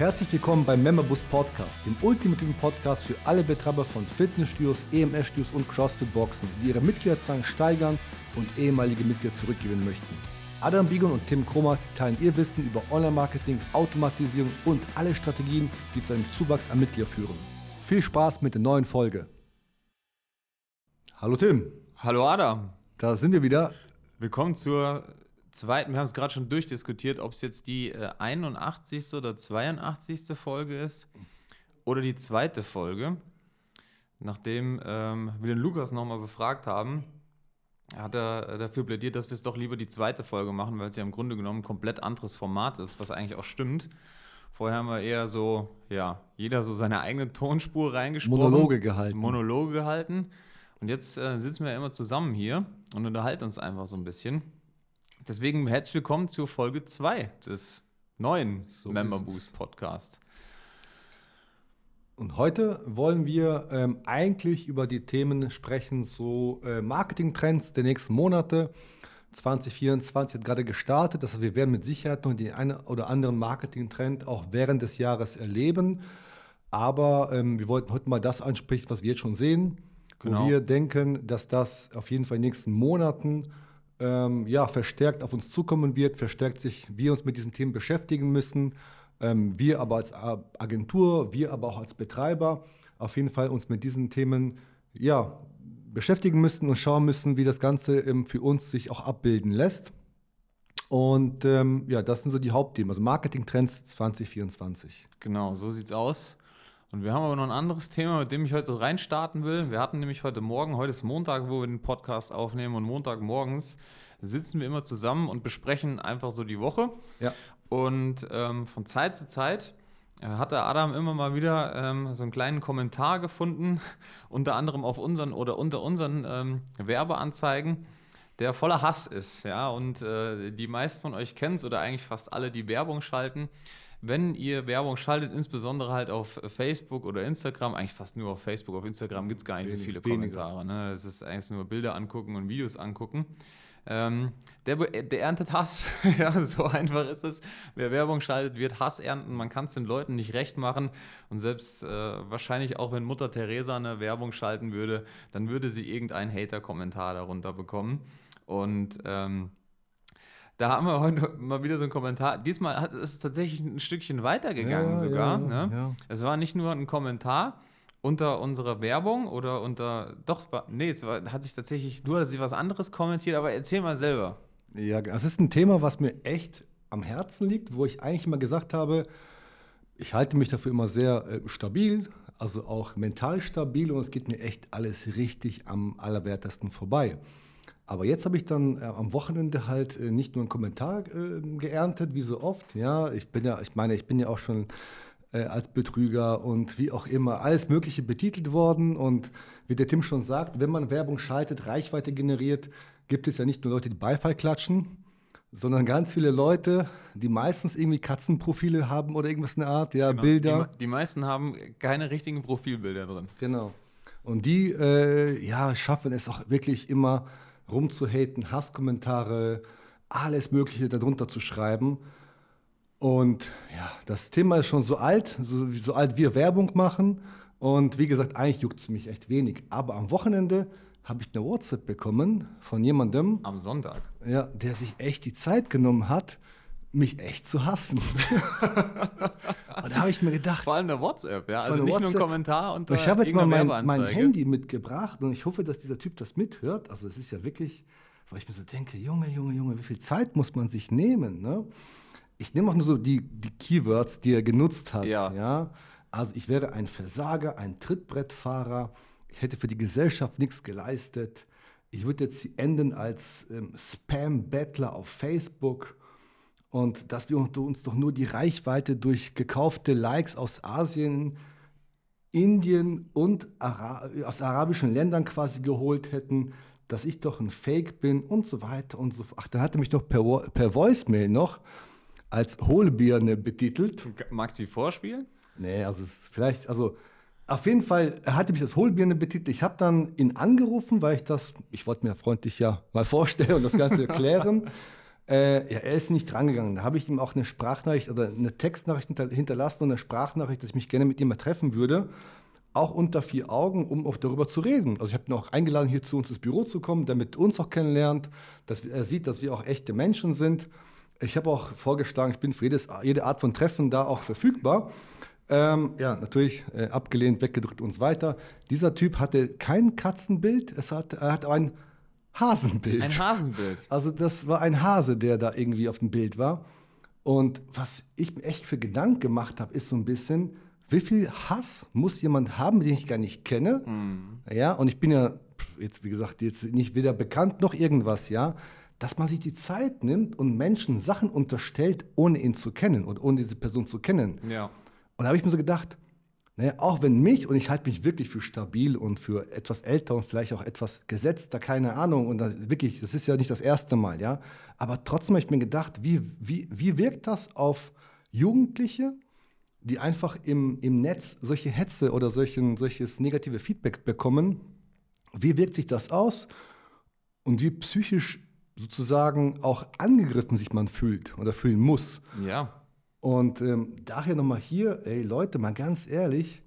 Herzlich willkommen beim Memberboost Podcast, dem ultimativen Podcast für alle Betreiber von Fitnessstudios, EMS-Studios und CrossFit-Boxen, die ihre Mitgliederzahlen steigern und ehemalige Mitglieder zurückgewinnen möchten. Adam Bigon und Tim Kromat teilen ihr Wissen über Online-Marketing, Automatisierung und alle Strategien, die zu einem Zuwachs an Mitglieder führen. Viel Spaß mit der neuen Folge. Hallo Tim. Hallo Adam. Da sind wir wieder. Willkommen zur zweiten, wir haben es gerade schon durchdiskutiert, ob es jetzt die äh, 81. oder 82. Folge ist oder die zweite Folge. Nachdem ähm, wir den Lukas nochmal befragt haben, hat er dafür plädiert, dass wir es doch lieber die zweite Folge machen, weil es ja im Grunde genommen ein komplett anderes Format ist, was eigentlich auch stimmt. Vorher haben wir eher so, ja, jeder so seine eigene Tonspur reingesprochen. Monologe gehalten. Monologe gehalten. Und jetzt äh, sitzen wir ja immer zusammen hier und unterhalten uns einfach so ein bisschen. Deswegen herzlich willkommen zur Folge 2 des neuen so Member Boost Podcast. Und heute wollen wir ähm, eigentlich über die Themen sprechen, so äh, Marketingtrends der nächsten Monate. 2024 hat gerade gestartet, das heißt, wir werden mit Sicherheit noch den einen oder anderen Marketingtrend auch während des Jahres erleben. Aber ähm, wir wollten heute mal das ansprechen, was wir jetzt schon sehen, genau. wo wir denken, dass das auf jeden Fall in den nächsten Monaten ähm, ja, verstärkt auf uns zukommen wird, verstärkt sich, wir uns mit diesen Themen beschäftigen müssen ähm, wir aber als Agentur, wir aber auch als Betreiber auf jeden Fall uns mit diesen Themen ja, beschäftigen müssen und schauen müssen, wie das Ganze ähm, für uns sich auch abbilden lässt. Und ähm, ja, das sind so die Hauptthemen, also Marketing-Trends 2024. Genau, so sieht's aus. Und wir haben aber noch ein anderes Thema, mit dem ich heute so reinstarten will. Wir hatten nämlich heute Morgen, heute ist Montag, wo wir den Podcast aufnehmen und Montagmorgens sitzen wir immer zusammen und besprechen einfach so die Woche. Ja. Und ähm, von Zeit zu Zeit äh, hat der Adam immer mal wieder ähm, so einen kleinen Kommentar gefunden, unter anderem auf unseren oder unter unseren ähm, Werbeanzeigen, der voller Hass ist. Ja, und äh, die meisten von euch kennen es oder eigentlich fast alle, die Werbung schalten. Wenn ihr Werbung schaltet, insbesondere halt auf Facebook oder Instagram, eigentlich fast nur auf Facebook, auf Instagram gibt es gar nicht Wenig, so viele Kommentare. Ne? Es ist eigentlich nur Bilder angucken und Videos angucken. Ähm, der, der, erntet Hass. ja, so einfach ist es. Wer Werbung schaltet, wird Hass ernten. Man kann es den Leuten nicht recht machen. Und selbst äh, wahrscheinlich auch, wenn Mutter Teresa eine Werbung schalten würde, dann würde sie irgendeinen Hater-Kommentar darunter bekommen. Und ähm, da haben wir heute mal wieder so einen Kommentar. Diesmal ist es tatsächlich ein Stückchen weitergegangen ja, sogar. Ja, ne? ja. Es war nicht nur ein Kommentar, unter unserer Werbung oder unter. Doch, nee, es war, hat sich tatsächlich. Du hast was anderes kommentiert, aber erzähl mal selber. Ja, das ist ein Thema, was mir echt am Herzen liegt, wo ich eigentlich immer gesagt habe, ich halte mich dafür immer sehr äh, stabil, also auch mental stabil und es geht mir echt alles richtig am allerwertesten vorbei. Aber jetzt habe ich dann äh, am Wochenende halt äh, nicht nur einen Kommentar äh, geerntet, wie so oft. Ja, ich bin ja, ich meine, ich bin ja auch schon äh, als Betrüger und wie auch immer, alles Mögliche betitelt worden. Und wie der Tim schon sagt, wenn man Werbung schaltet, Reichweite generiert, gibt es ja nicht nur Leute, die Beifall klatschen, sondern ganz viele Leute, die meistens irgendwie Katzenprofile haben oder irgendwas in der Art, ja, genau. Bilder. Die, die, meisten haben keine richtigen Profilbilder drin. Genau. Und die, äh, ja, schaffen es auch wirklich immer rumzuhaten, Hasskommentare, alles Mögliche darunter zu schreiben. Und ja, das Thema ist schon so alt, so, so alt wir Werbung machen. Und wie gesagt, eigentlich juckt es mich echt wenig. Aber am Wochenende habe ich eine WhatsApp bekommen von jemandem. Am Sonntag. Ja, der sich echt die Zeit genommen hat, mich echt zu hassen. und da habe ich mir gedacht. Vor allem der WhatsApp, ja. Also nicht WhatsApp. nur ein Kommentar und Ich habe jetzt mal mein, mein, Handy mitgebracht und ich hoffe, dass dieser Typ das mithört. Also es ist ja wirklich, weil ich mir so denke, Junge, Junge, Junge, wie viel Zeit muss man sich nehmen, ne? ich nehme auch nur so die, die Keywords, die er genutzt hat. Ja. ja. Also ich wäre ein Versager, ein Trittbrettfahrer. Ich hätte für die Gesellschaft nichts geleistet. Ich würde jetzt enden als ähm, Spam-Bettler auf Facebook. Und dass wir uns doch nur die Reichweite durch gekaufte Likes aus Asien, Indien und Ara aus arabischen Ländern quasi geholt hätten, dass ich doch ein Fake bin und so weiter und so fort. Ach, dann hatte mich noch per, per Voicemail noch als Hohlbirne betitelt. Magst du die vorspielen? Nee, also es ist vielleicht, also auf jeden Fall er hatte mich als Hohlbirne betitelt. Ich habe dann ihn angerufen, weil ich das, ich wollte mir freundlich ja mal vorstellen und das Ganze erklären. Äh, ja, er ist nicht drangegangen. Da habe ich ihm auch eine Sprachnachricht oder eine Textnachricht hinter, hinterlassen und eine Sprachnachricht, dass ich mich gerne mit ihm mal treffen würde. Auch unter vier Augen, um auch darüber zu reden. Also ich habe ihn auch eingeladen, hier zu uns ins Büro zu kommen, damit er uns auch kennenlernt, dass er sieht, dass wir auch echte Menschen sind. Ich habe auch vorgeschlagen, ich bin für jedes, jede Art von Treffen da auch verfügbar. Ähm, ja, natürlich äh, abgelehnt, weggedrückt und so weiter. Dieser Typ hatte kein Katzenbild, es hat, er hat ein Hasenbild. Ein Hasenbild. Also das war ein Hase, der da irgendwie auf dem Bild war. Und was ich mir echt für Gedanken gemacht habe, ist so ein bisschen, wie viel Hass muss jemand haben, den ich gar nicht kenne? Mhm. Ja, und ich bin ja jetzt, wie gesagt, jetzt nicht weder bekannt noch irgendwas, ja, dass man sich die Zeit nimmt und Menschen Sachen unterstellt, ohne ihn zu kennen und ohne diese Person zu kennen. Ja. Und da habe ich mir so gedacht, naja, auch wenn mich, und ich halte mich wirklich für stabil und für etwas älter und vielleicht auch etwas gesetzter, keine Ahnung, und das, wirklich, das ist ja nicht das erste Mal, ja, aber trotzdem habe ich mir gedacht, wie, wie, wie wirkt das auf Jugendliche, die einfach im, im Netz solche Hetze oder solchen, solches negative Feedback bekommen? Wie wirkt sich das aus und wie psychisch sozusagen auch angegriffen sich man fühlt oder fühlen muss? Ja. Und ähm, daher nochmal hier, ey Leute, mal ganz ehrlich,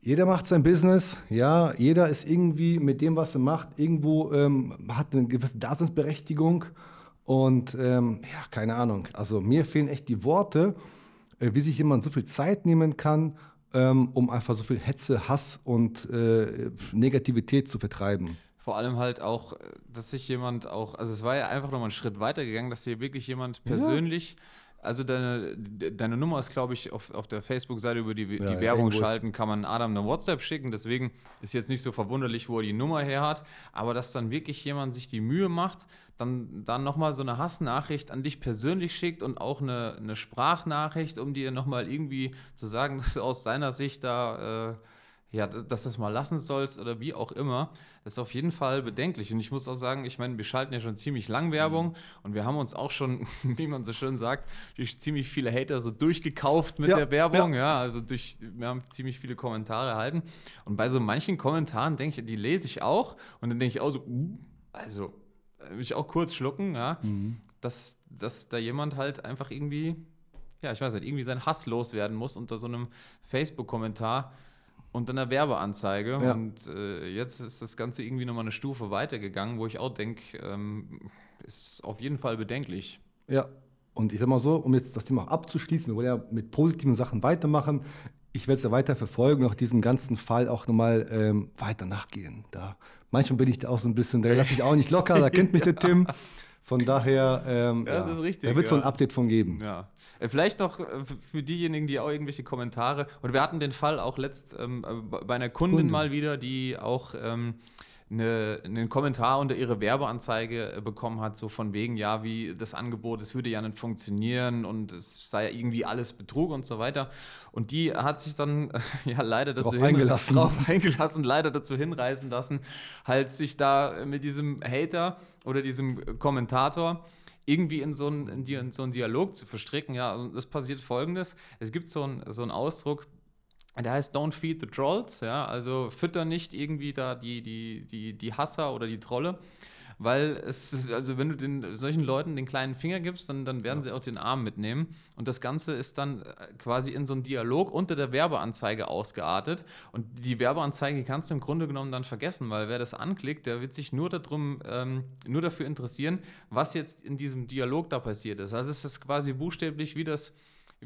jeder macht sein Business, ja, jeder ist irgendwie mit dem, was er macht, irgendwo ähm, hat eine gewisse Daseinsberechtigung und ähm, ja, keine Ahnung. Also mir fehlen echt die Worte, äh, wie sich jemand so viel Zeit nehmen kann, ähm, um einfach so viel Hetze, Hass und äh, Negativität zu vertreiben vor allem halt auch, dass sich jemand auch, also es war ja einfach nochmal einen Schritt weiter gegangen, dass hier wirklich jemand persönlich ja. Also deine, deine Nummer ist, glaube ich, auf, auf der Facebook-Seite über die, ja, die Werbung schalten, kann man Adam eine WhatsApp schicken. Deswegen ist jetzt nicht so verwunderlich, wo er die Nummer her hat. Aber dass dann wirklich jemand sich die Mühe macht, dann, dann nochmal so eine Hassnachricht an dich persönlich schickt und auch eine, eine Sprachnachricht, um dir nochmal irgendwie zu sagen, dass du aus seiner Sicht da... Äh, ja, dass du es mal lassen sollst oder wie auch immer, das ist auf jeden Fall bedenklich. Und ich muss auch sagen, ich meine, wir schalten ja schon ziemlich lang Werbung mhm. und wir haben uns auch schon, wie man so schön sagt, durch ziemlich viele Hater so durchgekauft mit ja, der Werbung. Ja. ja. also durch, wir haben ziemlich viele Kommentare erhalten. Und bei so manchen Kommentaren denke ich, die lese ich auch und dann denke ich auch so, uh, also, will ich auch kurz schlucken, ja, mhm. dass, dass da jemand halt einfach irgendwie, ja, ich weiß nicht, irgendwie seinen Hass loswerden muss unter so einem Facebook-Kommentar und dann eine Werbeanzeige. Ja. Und äh, jetzt ist das Ganze irgendwie nochmal eine Stufe weitergegangen, wo ich auch denke, ähm, ist auf jeden Fall bedenklich. Ja, und ich sag mal so, um jetzt das Thema auch abzuschließen, wir wollen ja mit positiven Sachen weitermachen. Ich werde es ja weiter verfolgen, auch diesem ganzen Fall auch nochmal ähm, weiter nachgehen. Da, manchmal bin ich da auch so ein bisschen, da lasse ich auch nicht locker, da kennt mich der Tim. Von daher, ähm, das ja, ist richtig, da wird es ja. so ein Update von geben. Ja. Äh, vielleicht noch äh, für diejenigen, die auch irgendwelche Kommentare, und wir hatten den Fall auch letzt ähm, bei einer Kundin Kunde. mal wieder, die auch ähm, eine, einen Kommentar unter ihre Werbeanzeige äh, bekommen hat, so von wegen, ja, wie das Angebot, es würde ja nicht funktionieren und es sei ja irgendwie alles Betrug und so weiter. Und die hat sich dann ja leider dazu drauf eingelassen. drauf eingelassen, leider dazu hinreißen lassen, halt sich da mit diesem Hater oder diesem Kommentator irgendwie in so, einen, in so einen Dialog zu verstricken. Ja, also es passiert folgendes: Es gibt so einen, so einen Ausdruck, der heißt Don't feed the trolls, ja, also fütter nicht irgendwie da die, die, die, die Hasser oder die Trolle, weil es, also wenn du den, solchen Leuten den kleinen Finger gibst, dann, dann werden ja. sie auch den Arm mitnehmen und das Ganze ist dann äh, quasi in so einem Dialog unter der Werbeanzeige ausgeartet und die Werbeanzeige kannst du im Grunde genommen dann vergessen, weil wer das anklickt, der wird sich nur darum, ähm, nur dafür interessieren, was jetzt in diesem Dialog da passiert ist. Also es ist quasi buchstäblich wie das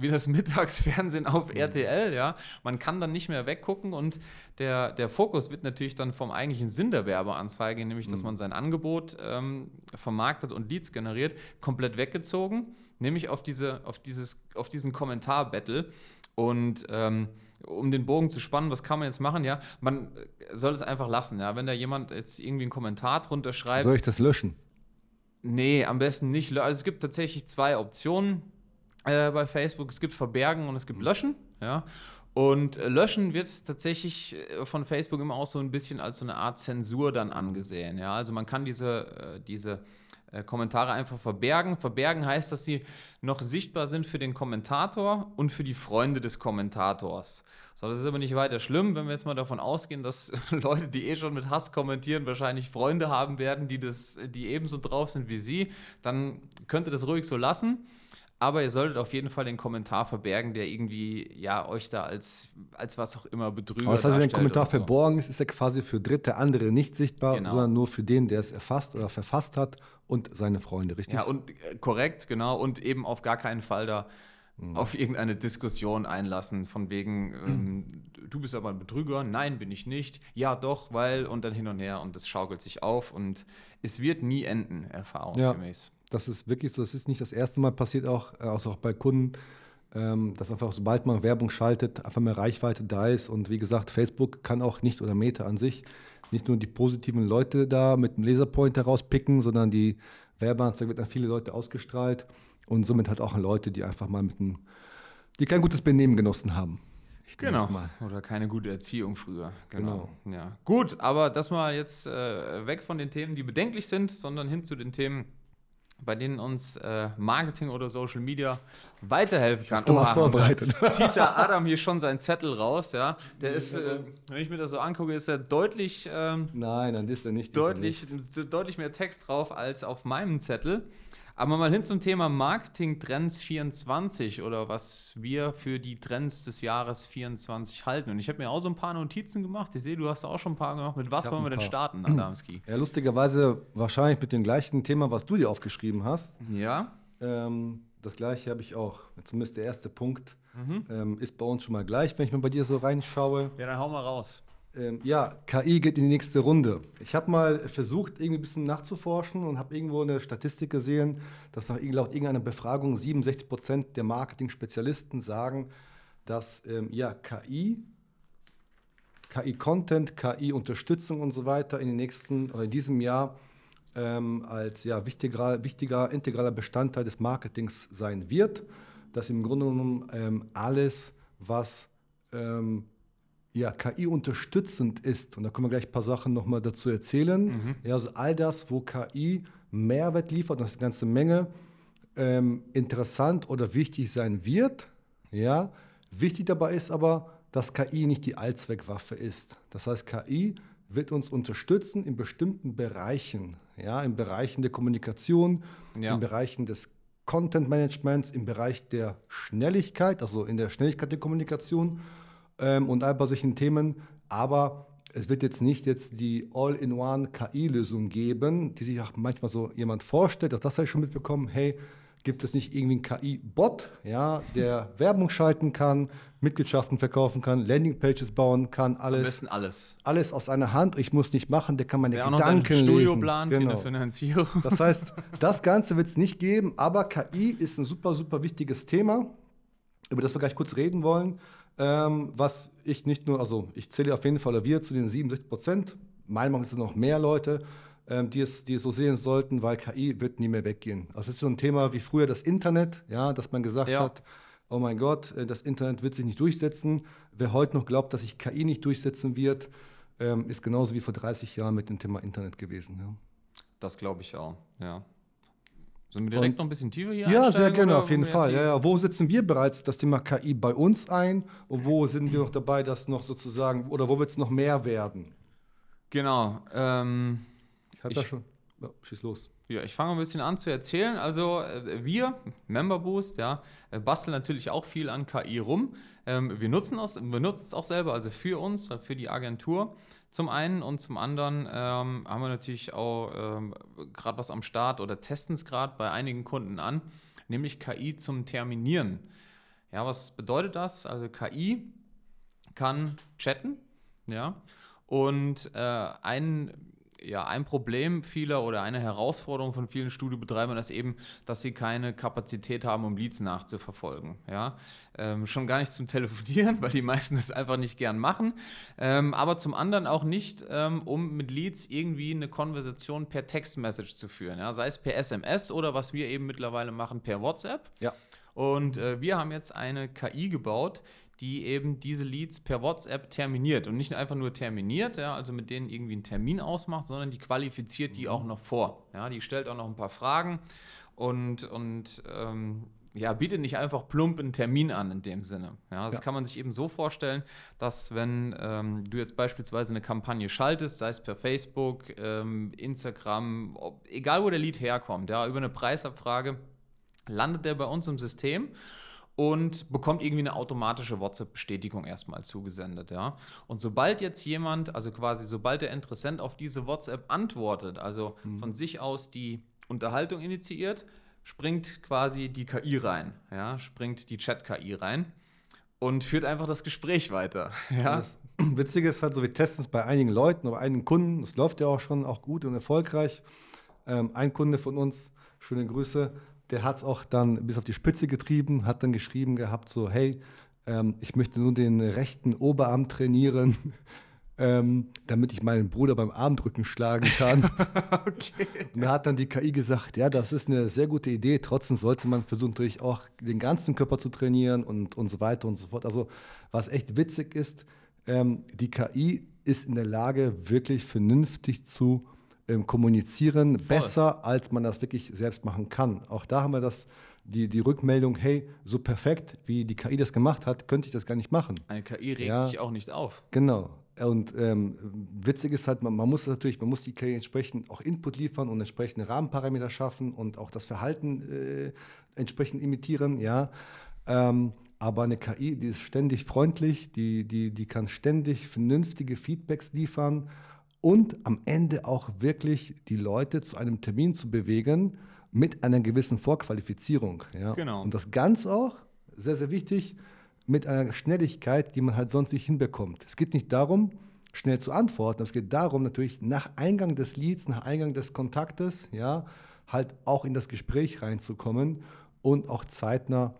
wie das Mittagsfernsehen auf mhm. RTL, ja. Man kann dann nicht mehr weggucken und der, der Fokus wird natürlich dann vom eigentlichen Sinn der Werbeanzeige, nämlich dass mhm. man sein Angebot ähm, vermarktet und Leads generiert, komplett weggezogen, nämlich auf, diese, auf, dieses, auf diesen Kommentar-Battle. Und ähm, um den Bogen zu spannen, was kann man jetzt machen? Ja, man soll es einfach lassen. Ja, wenn da jemand jetzt irgendwie einen Kommentar drunter schreibt. Soll ich das löschen? Nee, am besten nicht. Also es gibt tatsächlich zwei Optionen äh, bei Facebook. Es gibt Verbergen und es gibt Löschen. Ja. Und äh, Löschen wird tatsächlich äh, von Facebook immer auch so ein bisschen als so eine Art Zensur dann angesehen. Ja? Also man kann diese, äh, diese Kommentare einfach verbergen. Verbergen heißt, dass sie noch sichtbar sind für den Kommentator und für die Freunde des Kommentators. So, das ist aber nicht weiter schlimm, wenn wir jetzt mal davon ausgehen, dass Leute, die eh schon mit Hass kommentieren, wahrscheinlich Freunde haben werden, die, das, die ebenso drauf sind wie sie, dann könnt ihr das ruhig so lassen. Aber ihr solltet auf jeden Fall den Kommentar verbergen, der irgendwie ja euch da als, als was auch immer betrügt. Aber das heißt, wenn ein Kommentar so. verborgen ist, ist er quasi für dritte andere nicht sichtbar, Genau. sondern nur für den, der es erfasst oder verfasst hat und seine Freunde, richtig? Ja, und äh, korrekt, genau. Und eben auf gar keinen Fall da Mhm. auf irgendeine Diskussion einlassen, von wegen, ähm, du bist aber ein Betrüger, nein, bin ich nicht, ja doch, weil und dann hin und her und das schaukelt sich auf und es wird nie enden, erfahrungsgemäß. Das ist wirklich so, das ist nicht das erste Mal passiert, auch, also auch bei Kunden, ähm, dass einfach sobald man Werbung schaltet, einfach mehr Reichweite da ist. Und wie gesagt, Facebook kann auch nicht oder Meta an sich nicht nur die positiven Leute da mit dem Laserpointer rauspicken, sondern die Werbeanzeige wird an viele Leute ausgestrahlt und somit halt auch an Leute, die einfach mal mit einem, die kein gutes Benehmen genossen haben. Ich Genau. Oder keine gute Erziehung früher. Genau. Ja. Gut, aber das mal jetzt äh, weg von den Themen, die bedenklich sind, sondern hin zu den Themen, bei denen uns äh, Marketing oder Social Media weiterhelfen kann. Du hast vorbereitet. Zieht da Adam hier schon seinen Zettel raus, ja. Der ist, äh, wenn ich mir das so angucke, ist er deutlich, ähm, Nein, dann ist er nicht. ist er deutlich, deutlich mehr Text drauf als auf meinem Zettel. Aber mal hin zum Thema Marketing Trends 24 oder was wir für die Trends des Jahres 24 halten. Und ich habe mir auch so ein paar Notizen gemacht. Ich sehe, du hast auch schon ein paar gemacht. Mit was wollen wir denn starten, Adamski? Ja, lustigerweise wahrscheinlich mit dem gleichen Thema, was du dir aufgeschrieben hast. Ja? Ähm, das gleiche habe ich auch. Zumindest der erste Punkt Mhm. ähm, ist bei uns schon mal gleich, wenn ich mal bei dir so reinschaue. Ja, dann hau mal raus. Ähm, ja, KI geht in die nächste Runde. Ich habe mal versucht, irgendwie ein bisschen nachzuforschen und habe irgendwo eine Statistik gesehen, dass nach, laut irgendeiner Befragung 67 Prozent der Marketing-Spezialisten sagen, dass ähm, ja, KI, KI-Content, KI-Unterstützung und so weiter in den nächsten oder in diesem Jahr ähm, als ja, wichtiger, wichtiger integraler Bestandteil des Marketings sein wird. Dass im Grunde genommen ähm, alles, was ähm, ja, KI unterstützend ist, und da können wir gleich ein paar Sachen nochmal dazu erzählen. Ja, also all das, wo KI Mehrwert liefert, das ist eine ganze Menge, ähm, interessant oder wichtig sein wird. Ja, wichtig dabei ist aber, dass KI nicht die Allzweckwaffe ist. Das heißt, KI wird uns unterstützen in bestimmten Bereichen, ja, in Bereichen der Kommunikation, Ja. in Bereichen des Content Managements, im Bereich der Schnelligkeit, also in der Schnelligkeit der Kommunikation ähm, und all bei solchen Themen. Aber es wird jetzt nicht jetzt die All-in-One KI-Lösung geben, die sich auch manchmal so jemand vorstellt. Auch das habe ich schon mitbekommen. Hey, gibt es nicht irgendwie einen KI-Bot, ja, der Werbung schalten kann, Mitgliedschaften verkaufen kann, Landingpages bauen kann, Am alles, besten alles. alles aus einer Hand. Ich muss nicht machen, der kann meine Wer auch noch Gedanken Studio lesen. plant, Genau. Finanzierung. Das heißt, das Ganze wird es nicht geben, aber KI ist ein super, super wichtiges Thema, über das wir gleich kurz reden wollen. Ähm, was ich nicht nur, also ich zähle auf jeden Fall wir zu den 67 Prozent. Meiner Meinung nach sind noch mehr Leute, ähm, die, es, die es so sehen sollten, weil KI wird nie mehr weggehen. Also es ist so ein Thema wie früher das Internet, ja, dass man gesagt Ja. hat, oh mein Gott, äh, das Internet wird sich nicht durchsetzen. Wer heute noch glaubt, dass sich KI nicht durchsetzen wird, ähm, ist genauso wie vor 30 Jahren mit dem Thema Internet gewesen. Ja. Das glaube ich auch, ja. Sollen wir direkt Und- noch ein bisschen tiefer hier Ja, sehr gerne, auf jeden Fall. Ja, ja. Wo setzen wir bereits das Thema KI bei uns ein und wo sind wir noch dabei, das noch sozusagen, oder wo wird es noch mehr werden? Genau. Ähm, Ich habe da schon. Ja, schieß los. Ja, ich fange ein bisschen an zu erzählen. Also äh, wir, Member Boost, ja, äh, basteln natürlich auch viel an KI rum. Ähm, wir nutzen es wir nutzen es auch selber, also für uns, für die Agentur zum einen und zum anderen ähm, haben wir natürlich auch ähm, gerade was am Start oder testen es gerade bei einigen Kunden an, nämlich KI zum Terminieren. Ja, was bedeutet das? Also KI kann chatten, ja, und äh, ein, ja, ein Problem vieler oder eine Herausforderung von vielen Studiobetreibern ist eben, dass sie keine Kapazität haben, um Leads nachzuverfolgen. Ja? Ähm, schon gar nicht zum Telefonieren, weil die meisten das einfach nicht gern machen, ähm, aber zum anderen auch nicht, ähm, um mit Leads irgendwie eine Konversation per Textmessage zu führen, ja? sei es per SMS oder was wir eben mittlerweile machen per WhatsApp. Ja. Und äh, wir haben jetzt eine KI gebaut, die eben diese Leads per WhatsApp terminiert und nicht einfach nur terminiert, ja, also mit denen irgendwie einen Termin ausmacht, sondern die qualifiziert die auch noch vor. Ja, die stellt auch noch ein paar Fragen und, und ähm, ja, bietet nicht einfach plump einen Termin an in dem Sinne. Ja, das ja. kann man sich eben so vorstellen, dass wenn ähm, du jetzt beispielsweise eine Kampagne schaltest, sei es per Facebook, ähm, Instagram, ob, egal wo der Lead herkommt, ja, über eine Preisabfrage, landet der bei uns im System und bekommt irgendwie eine automatische WhatsApp-Bestätigung erstmal zugesendet, ja. Und sobald jetzt jemand, also quasi sobald der Interessent auf diese WhatsApp antwortet, also mhm. von sich aus die Unterhaltung initiiert, springt quasi die KI rein, ja, springt die Chat-KI rein und führt einfach das Gespräch weiter. Ja. Das Witzige ist halt so, wir testen es bei einigen Leuten, bei einigen Kunden, es läuft ja auch schon auch gut und erfolgreich. Ähm, ein Kunde von uns, schöne Grüße, der hat es auch dann bis auf die Spitze getrieben, hat dann geschrieben gehabt, so, hey, ähm, ich möchte nur den rechten Oberarm trainieren ähm, damit ich meinen Bruder beim Armdrücken schlagen kann. okay. Und da hat dann die KI gesagt, ja, das ist eine sehr gute Idee. Trotzdem sollte man versuchen, natürlich auch den ganzen Körper zu trainieren und, und so weiter und so fort. Also was echt witzig ist, ähm, die KI ist in der Lage, wirklich vernünftig zu ähm, kommunizieren, Voll. besser als man das wirklich selbst machen kann. Auch da haben wir das die, die Rückmeldung, hey, so perfekt, wie die KI das gemacht hat, könnte ich das gar nicht machen. Eine KI regt ja, sich auch nicht auf. Genau. Und ähm, witzig ist halt, man, man, muss natürlich, man muss die KI entsprechend auch Input liefern und entsprechende Rahmenparameter schaffen und auch das Verhalten äh, entsprechend imitieren, ja. Ähm, aber eine KI, die ist ständig freundlich, die, die, die kann ständig vernünftige Feedbacks liefern und am Ende auch wirklich die Leute zu einem Termin zu bewegen mit einer gewissen Vorqualifizierung. Ja. Genau. Und das ganz auch, sehr, sehr wichtig, mit einer Schnelligkeit, die man halt sonst nicht hinbekommt. Es geht nicht darum, schnell zu antworten, es geht darum, natürlich nach Eingang des Leads, nach Eingang des Kontaktes, ja, halt auch in das Gespräch reinzukommen und auch zeitnah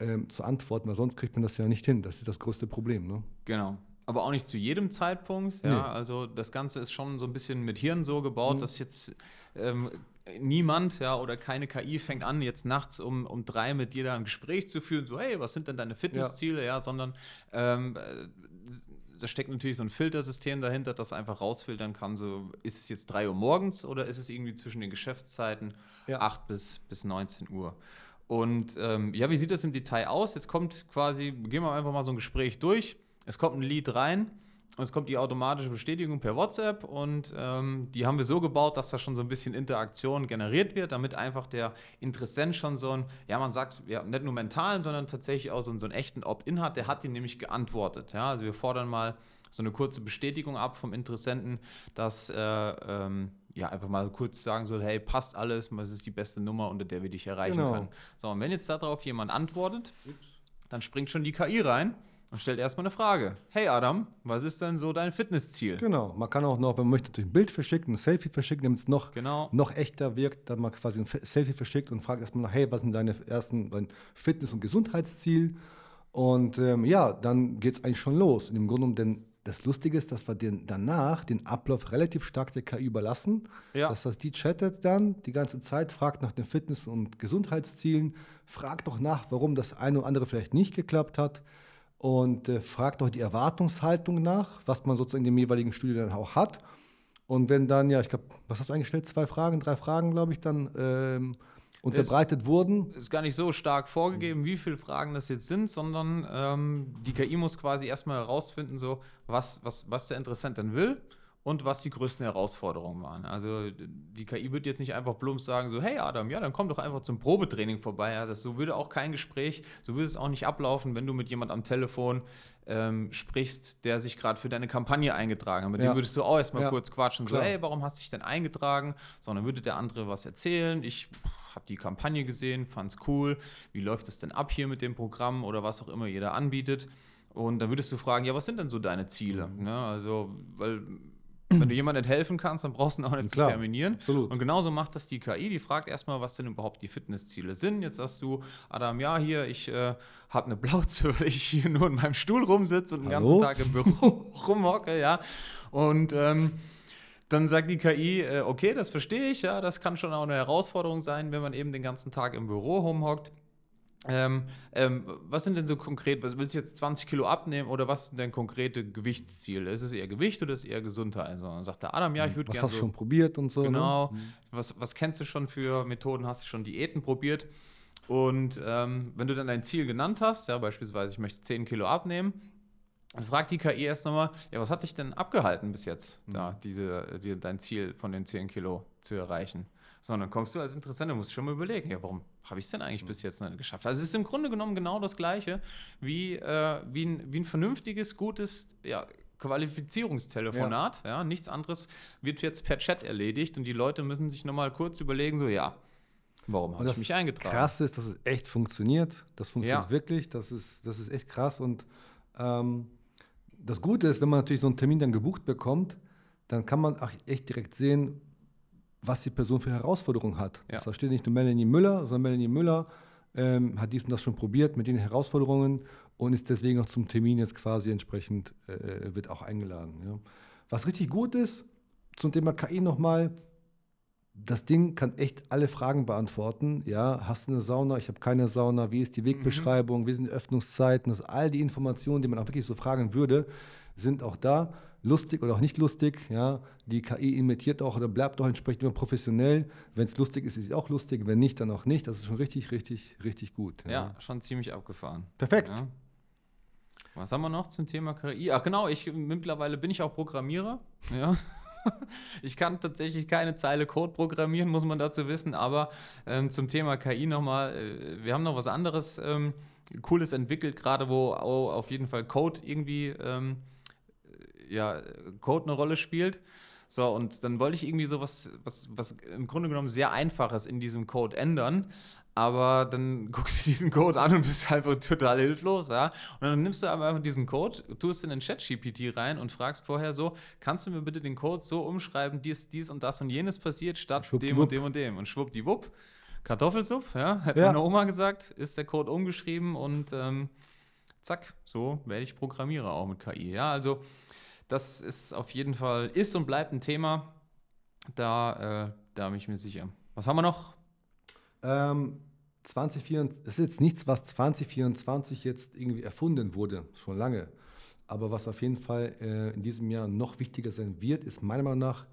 ähm, zu antworten, weil sonst kriegt man das ja nicht hin. Das ist das größte Problem. Ne? Genau. Aber auch nicht zu jedem Zeitpunkt. Ja, nee. also das Ganze ist schon so ein bisschen mit Hirn so gebaut, mhm. dass jetzt ähm, niemand ja, oder keine KI fängt an, jetzt nachts um, um drei mit dir da ein Gespräch zu führen, so, hey, was sind denn deine Fitnessziele? Ja, ja sondern ähm, äh, da steckt natürlich so ein Filtersystem dahinter, das einfach rausfiltern kann, so ist es jetzt 3 Uhr morgens oder ist es irgendwie zwischen den Geschäftszeiten ja. 8 bis, bis 19 Uhr. Und ähm, ja, wie sieht das im Detail aus? Jetzt kommt quasi, gehen wir einfach mal so ein Gespräch durch. Es kommt ein Lied rein es kommt die automatische Bestätigung per WhatsApp und ähm, die haben wir so gebaut, dass da schon so ein bisschen Interaktion generiert wird, damit einfach der Interessent schon so ein, ja, man sagt, ja, nicht nur mentalen, sondern tatsächlich auch so, einen, so einen echten Opt-in hat. Der hat ihn nämlich geantwortet. Ja? Also wir fordern mal so eine kurze Bestätigung ab vom Interessenten, dass äh, ähm, ja, einfach mal kurz sagen soll, hey, passt alles, das ist die beste Nummer, unter der wir dich erreichen genau. können. So, und wenn jetzt darauf jemand antwortet, dann springt schon die KI rein und stellt erstmal eine Frage. Hey Adam, was ist denn so dein Fitnessziel? Genau, man kann auch noch, wenn man möchte, natürlich ein Bild verschicken, ein Selfie verschicken, damit es noch, genau. noch echter wirkt, dann mal quasi ein Selfie verschickt und fragt erstmal nach, hey, was sind deine ersten dein Fitness- und Gesundheitsziel? Und ähm, ja, dann geht es eigentlich schon los. Und im Grunde genommen, denn das Lustige ist, dass wir den, danach den Ablauf relativ stark der KI überlassen. Ja. Das heißt, die chattet dann die ganze Zeit, fragt nach den Fitness- und Gesundheitszielen, fragt doch nach, warum das eine oder andere vielleicht nicht geklappt hat und äh, fragt auch die Erwartungshaltung nach, was man sozusagen in dem jeweiligen Studio dann auch hat. Und wenn dann, ja, ich glaube, was hast du eingestellt? Zwei Fragen, drei Fragen, glaube ich, dann ähm, unterbreitet ist, wurden. Ist gar nicht so stark vorgegeben, wie viele Fragen das jetzt sind, sondern ähm, die KI muss quasi erstmal herausfinden, so, was, was, was der Interessent denn will und was die größten Herausforderungen waren. Also die KI wird jetzt nicht einfach plump sagen, so, hey Adam, ja, dann komm doch einfach zum Probetraining vorbei. Also so würde auch kein Gespräch, so würde es auch nicht ablaufen, wenn du mit jemand am Telefon ähm, sprichst, der sich gerade für deine Kampagne eingetragen hat. Mit ja. dem würdest du auch erstmal ja. kurz quatschen, Klar. so, hey, warum hast du dich denn eingetragen? Sondern würde der andere was erzählen. Ich habe die Kampagne gesehen, fand's cool. Wie läuft es denn ab hier mit dem Programm oder was auch immer jeder anbietet? Und dann würdest du fragen, ja, was sind denn so deine Ziele? Mhm. Ne? Also, weil wenn du jemandem nicht helfen kannst, dann brauchst du ihn auch nicht Klar, zu terminieren. Absolut. Und genauso macht das die KI. Die fragt erstmal, was denn überhaupt die Fitnessziele sind. Jetzt sagst du, Adam, ja, hier, ich äh, habe eine Blauze, weil ich hier nur in meinem Stuhl rumsitze und den Hallo? ganzen Tag im Büro rumhocke, ja. Und ähm, dann sagt die KI, äh, okay, das verstehe ich, ja, das kann schon auch eine Herausforderung sein, wenn man eben den ganzen Tag im Büro rumhockt. Ähm, ähm, was sind denn so konkret, was willst du jetzt 20 Kilo abnehmen oder was ist denn konkrete Gewichtsziel? Ist es eher Gewicht oder ist es eher Gesundheit? Also dann sagt der Adam, ja, ich würde gerne. Was hast du so, schon probiert und so? Genau. Ne? Was, was kennst du schon für Methoden? Hast du schon Diäten probiert? Und ähm, wenn du dann dein Ziel genannt hast, ja, beispielsweise, ich möchte 10 Kilo abnehmen, dann fragt die KI erst nochmal, ja, was hat dich denn abgehalten bis jetzt, mhm. da diese, die, dein Ziel von den 10 Kilo zu erreichen? Sondern kommst du als Interessent, musst schon mal überlegen, ja, warum habe ich es denn eigentlich mhm. bis jetzt nicht geschafft? Also es ist im Grunde genommen genau das Gleiche wie, äh, wie, ein, wie ein vernünftiges, gutes, ja, Qualifizierungstelefonat, ja. ja. nichts anderes wird jetzt per Chat erledigt und die Leute müssen sich nochmal kurz überlegen, so, ja, warum habe ich mich eingetragen? Krass ist, dass es echt funktioniert. Das funktioniert ja. wirklich, das ist, das ist echt krass und ähm, das Gute ist, wenn man natürlich so einen Termin dann gebucht bekommt, dann kann man auch echt direkt sehen, was die Person für Herausforderungen hat. Ja. Da steht nicht nur Melanie Müller, sondern Melanie Müller ähm, hat dies und das schon probiert mit den Herausforderungen und ist deswegen auch zum Termin jetzt quasi entsprechend, äh, äh wird auch eingeladen. Ja. Was richtig gut ist, zum Thema KI nochmal, das Ding kann echt alle Fragen beantworten. Ja, hast du eine Sauna? Ich habe keine Sauna. Wie ist die Wegbeschreibung? Mhm. Wie sind die Öffnungszeiten? Also all die Informationen, die man auch wirklich so fragen würde, sind auch da. Lustig oder auch nicht lustig. Ja, die KI imitiert auch oder bleibt auch entsprechend immer professionell. Wenn es lustig ist, ist es auch lustig. Wenn nicht, dann auch nicht. Das ist schon richtig, richtig, richtig gut. Ja, ja schon ziemlich abgefahren. Perfekt. Ja. Was haben wir noch zum Thema KI? Ach genau, ich mittlerweile bin ich auch Programmierer. Ja. ich kann tatsächlich keine Zeile Code programmieren, muss man dazu wissen, aber ähm, zum Thema KI nochmal, äh, wir haben noch was anderes ähm, Cooles entwickelt, gerade wo auf jeden Fall Code irgendwie, ähm, ja, Code eine Rolle spielt. So, und dann wollte ich irgendwie so was, was, was im Grunde genommen sehr Einfaches in diesem Code ändern. Aber dann guckst du diesen Code an und bist einfach total hilflos, ja. Und dann nimmst du aber einfach diesen Code, tust in den Chat-GPT rein und fragst vorher so, kannst du mir bitte den Code so umschreiben, dies, dies und das und jenes passiert, statt dem und dem und dem. Und schwuppdiwupp, Kartoffelsupp, ja, hat ja. meine Oma gesagt, ist der Code umgeschrieben und ähm, zack, so werde ich Programmierer auch mit KI. Ja, also das ist auf jeden Fall, ist und bleibt ein Thema. Da, äh, da bin ich mir sicher. Was haben wir noch? Ähm, 2024, das ist jetzt nichts, was 2024 jetzt irgendwie erfunden wurde, schon lange. Aber was auf jeden Fall äh, in diesem Jahr noch wichtiger sein wird, ist meiner Meinung nach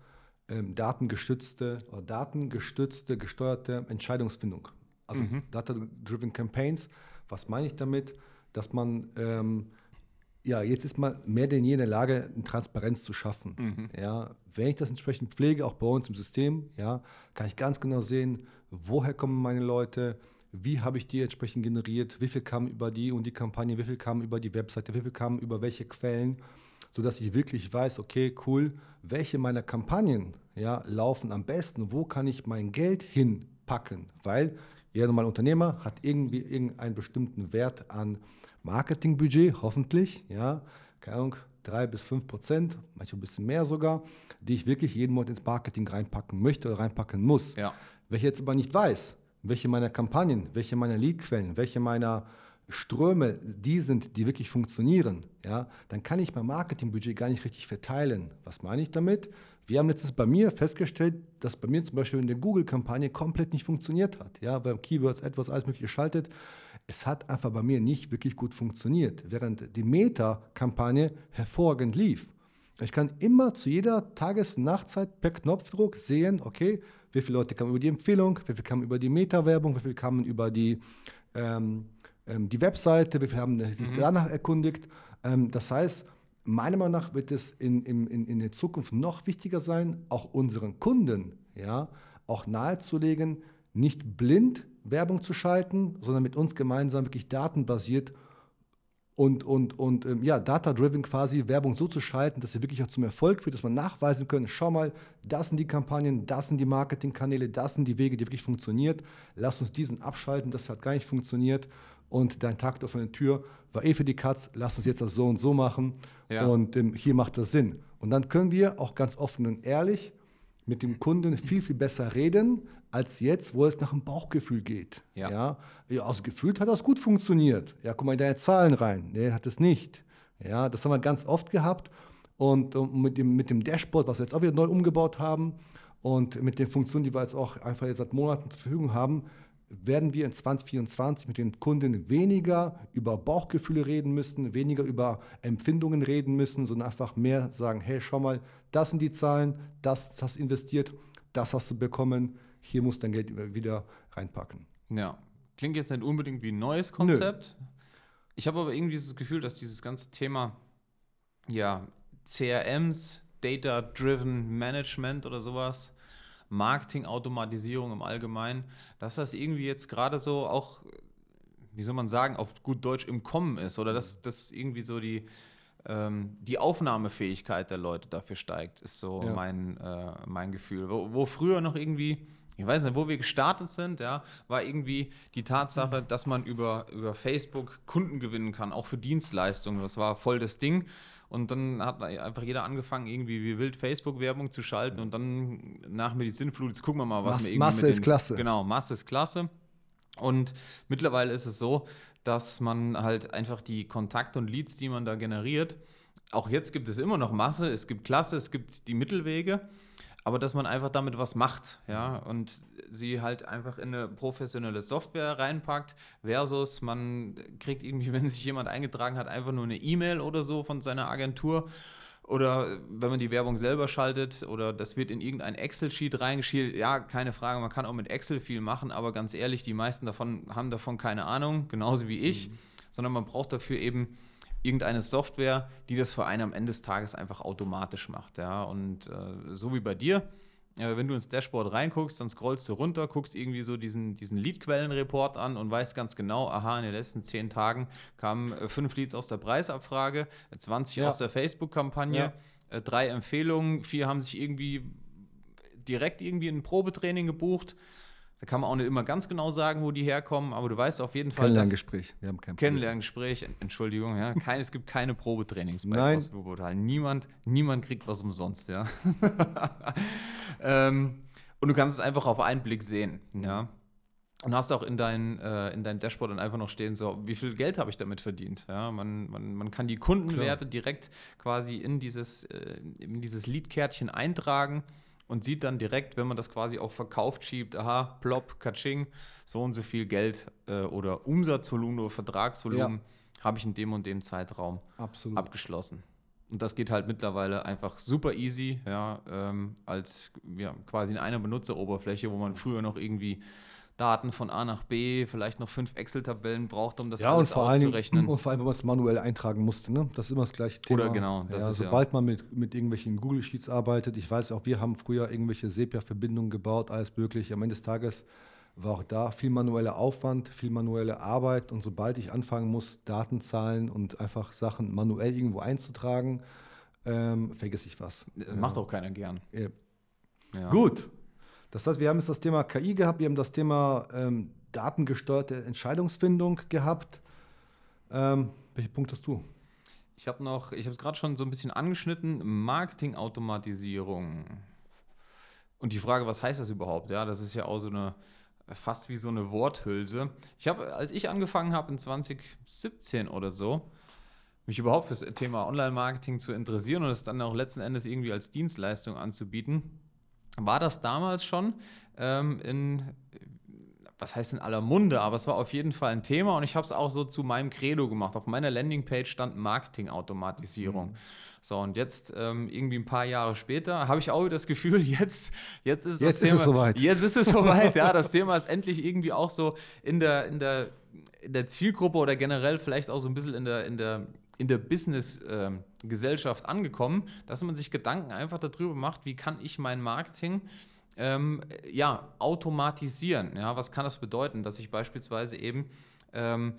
ähm, datengestützte oder datengestützte, gesteuerte Entscheidungsfindung. Also mhm. Data-Driven Campaigns. Was meine ich damit? Dass man, ähm, ja, jetzt ist man mehr denn je in der Lage, eine Transparenz zu schaffen. Mhm. Ja, wenn ich das entsprechend pflege, auch bei uns im System, ja, kann ich ganz genau sehen, woher kommen meine Leute, wie habe ich die entsprechend generiert, wie viel kam über die und die Kampagne, wie viel kam über die Webseite, wie viel kam über welche Quellen, sodass ich wirklich weiß, okay, cool, welche meiner Kampagnen ja, laufen am besten, wo kann ich mein Geld hinpacken, weil jeder normale Unternehmer hat irgendwie irgendeinen bestimmten Wert an Marketingbudget, hoffentlich, ja, keine Ahnung, drei bis fünf Prozent, manchmal ein bisschen mehr sogar, die ich wirklich jeden Monat ins Marketing reinpacken möchte oder reinpacken muss. Ja. Wenn ich jetzt aber nicht weiß, welche meiner Kampagnen, welche meiner Leadquellen, welche meiner Ströme die sind, die wirklich funktionieren, ja, dann kann ich mein Marketingbudget gar nicht richtig verteilen. Was meine ich damit? Wir haben letztens bei mir festgestellt, dass bei mir zum Beispiel in der Google-Kampagne komplett nicht funktioniert hat. Ja, beim Keywords etwas alles mögliche geschaltet. Es hat einfach bei mir nicht wirklich gut funktioniert, während die Meta-Kampagne hervorragend lief. Ich kann immer zu jeder Tages-Nachtzeit per Knopfdruck sehen, okay, wie viele Leute kamen über die Empfehlung, wie viele kamen über die Meta-Werbung, wie viele kamen über die, ähm, ähm, die Webseite, wie viele haben sich mhm. danach erkundigt. Ähm, das heißt, meiner Meinung nach wird es in, in, in der Zukunft noch wichtiger sein, auch unseren Kunden ja, auch nahezulegen, nicht blind Werbung zu schalten, sondern mit uns gemeinsam wirklich datenbasiert und, und, und ähm, ja, data-driven quasi Werbung so zu schalten, dass sie wirklich auch zum Erfolg führt, dass man nachweisen können, schau mal, das sind die Kampagnen, das sind die Marketingkanäle, das sind die Wege, die wirklich funktioniert. Lass uns diesen abschalten, das hat gar nicht funktioniert und dein Takt auf der Tür war eh für die Katz, lass uns jetzt das so und so machen ja. und ähm, hier macht das Sinn. Und dann können wir auch ganz offen und ehrlich mit dem Kunden viel, viel besser reden, als jetzt, wo es nach dem Bauchgefühl geht. Ja. Ja, ja also gefühlt hat das gut funktioniert. Ja, guck mal in deine Zahlen rein. Nee, hat es nicht. Ja, das haben wir ganz oft gehabt. Und, und mit, dem, mit dem Dashboard, was wir jetzt auch wieder neu umgebaut haben und mit den Funktionen, die wir jetzt auch einfach jetzt seit Monaten zur Verfügung haben, werden wir in 2024 mit den Kunden weniger über Bauchgefühle reden müssen, weniger über Empfindungen reden müssen, sondern einfach mehr sagen, hey, schau mal, das sind die Zahlen, das hast du investiert, das hast du bekommen, hier musst du dein Geld wieder reinpacken. Ja, klingt jetzt nicht unbedingt wie ein neues Konzept. Nö. Ich habe aber irgendwie das Gefühl, dass dieses ganze Thema ja, CRMs, Data-Driven Management oder sowas, Marketing-Automatisierung im Allgemeinen, dass das irgendwie jetzt gerade so auch, wie soll man sagen, auf gut Deutsch im Kommen ist oder dass das irgendwie so die, ähm, die Aufnahmefähigkeit der Leute dafür steigt, ist so ja. mein, äh, mein Gefühl. Wo, wo früher noch irgendwie ich weiß nicht, wo wir gestartet sind, ja, war irgendwie die Tatsache, dass man über, über Facebook Kunden gewinnen kann, auch für Dienstleistungen. Das war voll das Ding. Und dann hat einfach jeder angefangen, irgendwie wie wild Facebook-Werbung zu schalten. Und dann nach mir die Sinnflut, jetzt gucken wir mal, was Mass, wir irgendwie. Masse ist den, klasse. Genau, Masse ist klasse. Und mittlerweile ist es so, dass man halt einfach die Kontakte und Leads, die man da generiert, auch jetzt gibt es immer noch Masse, es gibt Klasse, es gibt die Mittelwege aber dass man einfach damit was macht, ja, und sie halt einfach in eine professionelle Software reinpackt, versus man kriegt irgendwie, wenn sich jemand eingetragen hat, einfach nur eine E-Mail oder so von seiner Agentur. Oder wenn man die Werbung selber schaltet oder das wird in irgendein Excel-Sheet reingeschielt, ja, keine Frage, man kann auch mit Excel viel machen, aber ganz ehrlich, die meisten davon haben davon keine Ahnung, genauso wie ich, mhm. sondern man braucht dafür eben irgendeine Software, die das für einen am Ende des Tages einfach automatisch macht. Ja? Und äh, so wie bei dir, äh, wenn du ins Dashboard reinguckst, dann scrollst du runter, guckst irgendwie so diesen, diesen Lead-Quellen-Report an und weißt ganz genau, aha, in den letzten zehn Tagen kamen äh, fünf Leads aus der Preisabfrage, 20 ja. aus der Facebook-Kampagne, ja. Äh, drei Empfehlungen, vier haben sich irgendwie direkt irgendwie ein Probetraining gebucht. Da kann man auch nicht immer ganz genau sagen, wo die herkommen, aber du weißt auf jeden Fall. Kennenlerngespräch. Wir haben kein Kennenlerngespräch, Entschuldigung, ja. Kein, es gibt keine Probetrainings bei Nein. Niemand, niemand kriegt was umsonst, ja. ähm, und du kannst es einfach auf einen Blick sehen, ja. Und hast auch in dein, äh, in dein Dashboard dann einfach noch stehen, so, wie viel Geld habe ich damit verdient? Ja, man, man, man kann die Kundenwerte Klar. direkt quasi in dieses, äh, in dieses Lead-Kärtchen eintragen und sieht dann direkt, wenn man das quasi auf verkauft schiebt, aha, plopp, katsching, so und so viel Geld äh, oder Umsatzvolumen oder Vertragsvolumen ja. habe ich in dem und dem Zeitraum Absolut. abgeschlossen. Und das geht halt mittlerweile einfach super easy, ja, ähm, als ja, quasi in einer Benutzeroberfläche, wo man früher noch irgendwie Daten von A nach B, vielleicht noch fünf Excel-Tabellen braucht, um das ja, alles und vor auszurechnen. Allem, und vor allem, wenn man es manuell eintragen musste. Ne? Das ist immer das gleiche Thema. Oder genau. Das ja, ist sobald ja. man mit, mit irgendwelchen Google Sheets arbeitet, ich weiß auch, wir haben früher irgendwelche Sepia-Verbindungen gebaut, alles mögliche. Am Ende des Tages war auch da viel manueller Aufwand, viel manuelle Arbeit. Und sobald ich anfangen muss, Datenzahlen und einfach Sachen manuell irgendwo einzutragen, ähm, vergesse ich was. Macht auch keiner gern. Ja. Gut, das heißt, wir haben jetzt das Thema KI gehabt, wir haben das Thema ähm, datengesteuerte Entscheidungsfindung gehabt. Ähm, welche Punkt hast du? Ich habe noch, ich habe es gerade schon so ein bisschen angeschnitten, Marketingautomatisierung. Und die Frage, was heißt das überhaupt? Ja, das ist ja auch so eine, fast wie so eine Worthülse. Ich habe, als ich angefangen habe in 2017 oder so, mich überhaupt für das Thema Online-Marketing zu interessieren und es dann auch letzten Endes irgendwie als Dienstleistung anzubieten, war das damals schon ähm, in, was heißt in aller Munde, aber es war auf jeden Fall ein Thema und ich habe es auch so zu meinem Credo gemacht. Auf meiner Landingpage stand Marketing-Automatisierung. Mhm. So, und jetzt ähm, irgendwie ein paar Jahre später habe ich auch das Gefühl, jetzt, jetzt ist jetzt das ist Thema, es soweit. Jetzt ist es soweit, ja. Das Thema ist endlich irgendwie auch so in der, in der, in der Zielgruppe oder generell vielleicht auch so ein bisschen in der, in der in der Business-Gesellschaft ähm, angekommen, dass man sich Gedanken einfach darüber macht, wie kann ich mein Marketing ähm, ja, automatisieren. Ja, was kann das bedeuten, dass ich beispielsweise eben ähm,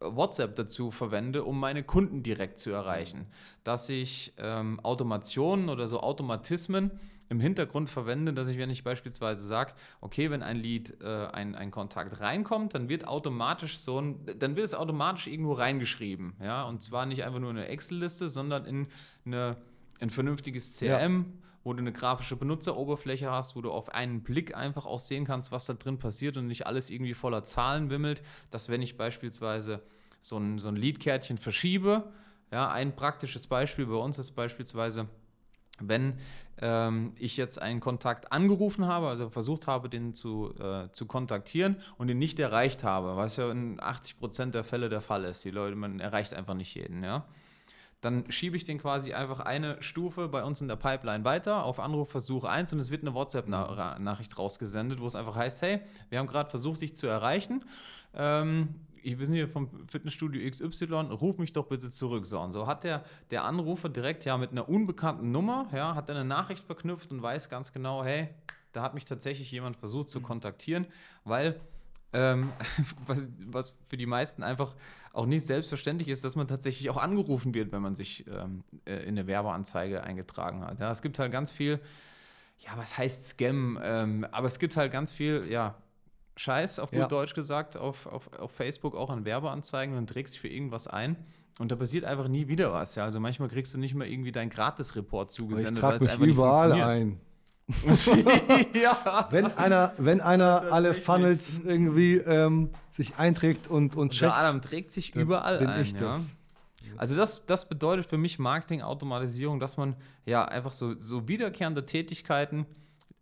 WhatsApp dazu verwende, um meine Kunden direkt zu erreichen. Dass ich ähm, Automationen oder so Automatismen im Hintergrund verwende, dass ich, wenn ich beispielsweise sage, okay, wenn ein Lied, äh, ein, ein Kontakt reinkommt, dann wird automatisch so ein, dann wird es automatisch irgendwo reingeschrieben. Ja, und zwar nicht einfach nur in eine Excel-Liste, sondern in eine, ein vernünftiges CRM. Ja wo du eine grafische Benutzeroberfläche hast, wo du auf einen Blick einfach auch sehen kannst, was da drin passiert und nicht alles irgendwie voller Zahlen wimmelt, dass wenn ich beispielsweise so ein, so ein Lead-Kärtchen verschiebe, ja, ein praktisches Beispiel bei uns ist beispielsweise, wenn ähm, ich jetzt einen Kontakt angerufen habe, also versucht habe, den zu, äh, zu kontaktieren und ihn nicht erreicht habe, was ja in 80 Prozent der Fälle der Fall ist. Die Leute, man erreicht einfach nicht jeden, ja. Dann schiebe ich den quasi einfach eine Stufe bei uns in der Pipeline weiter auf Anrufversuch 1 und es wird eine WhatsApp-Nachricht rausgesendet, wo es einfach heißt, hey, wir haben gerade versucht, dich zu erreichen. Ähm, wir sind hier vom Fitnessstudio XY, ruf mich doch bitte zurück. So, und so hat der, der Anrufer direkt ja mit einer unbekannten Nummer, ja, hat eine Nachricht verknüpft und weiß ganz genau, hey, da hat mich tatsächlich jemand versucht zu kontaktieren, weil ähm, was, was, für die meisten einfach auch nicht selbstverständlich ist, dass man tatsächlich auch angerufen wird, wenn man sich ähm, äh, in eine Werbeanzeige eingetragen hat. Ja, es gibt halt ganz viel, ja, was heißt Scam? Ähm, aber es gibt halt ganz viel, ja, Scheiß, auf gut ja. Deutsch gesagt, auf, auf, auf Facebook auch an Werbeanzeigen und trägst dich für irgendwas ein. Und da passiert einfach nie wieder was. Ja? Also manchmal kriegst du nicht mal irgendwie deinen Gratis-Report zugesendet, weil es einfach überall nicht ein. ja. Wenn einer, wenn einer alle Funnels irgendwie ähm, sich einträgt und, und checkt. Adam trägt sich überall bin ein. Ich ja? das. Also das, das bedeutet für mich Marketing-Automatisierung, dass man ja einfach so, so wiederkehrende Tätigkeiten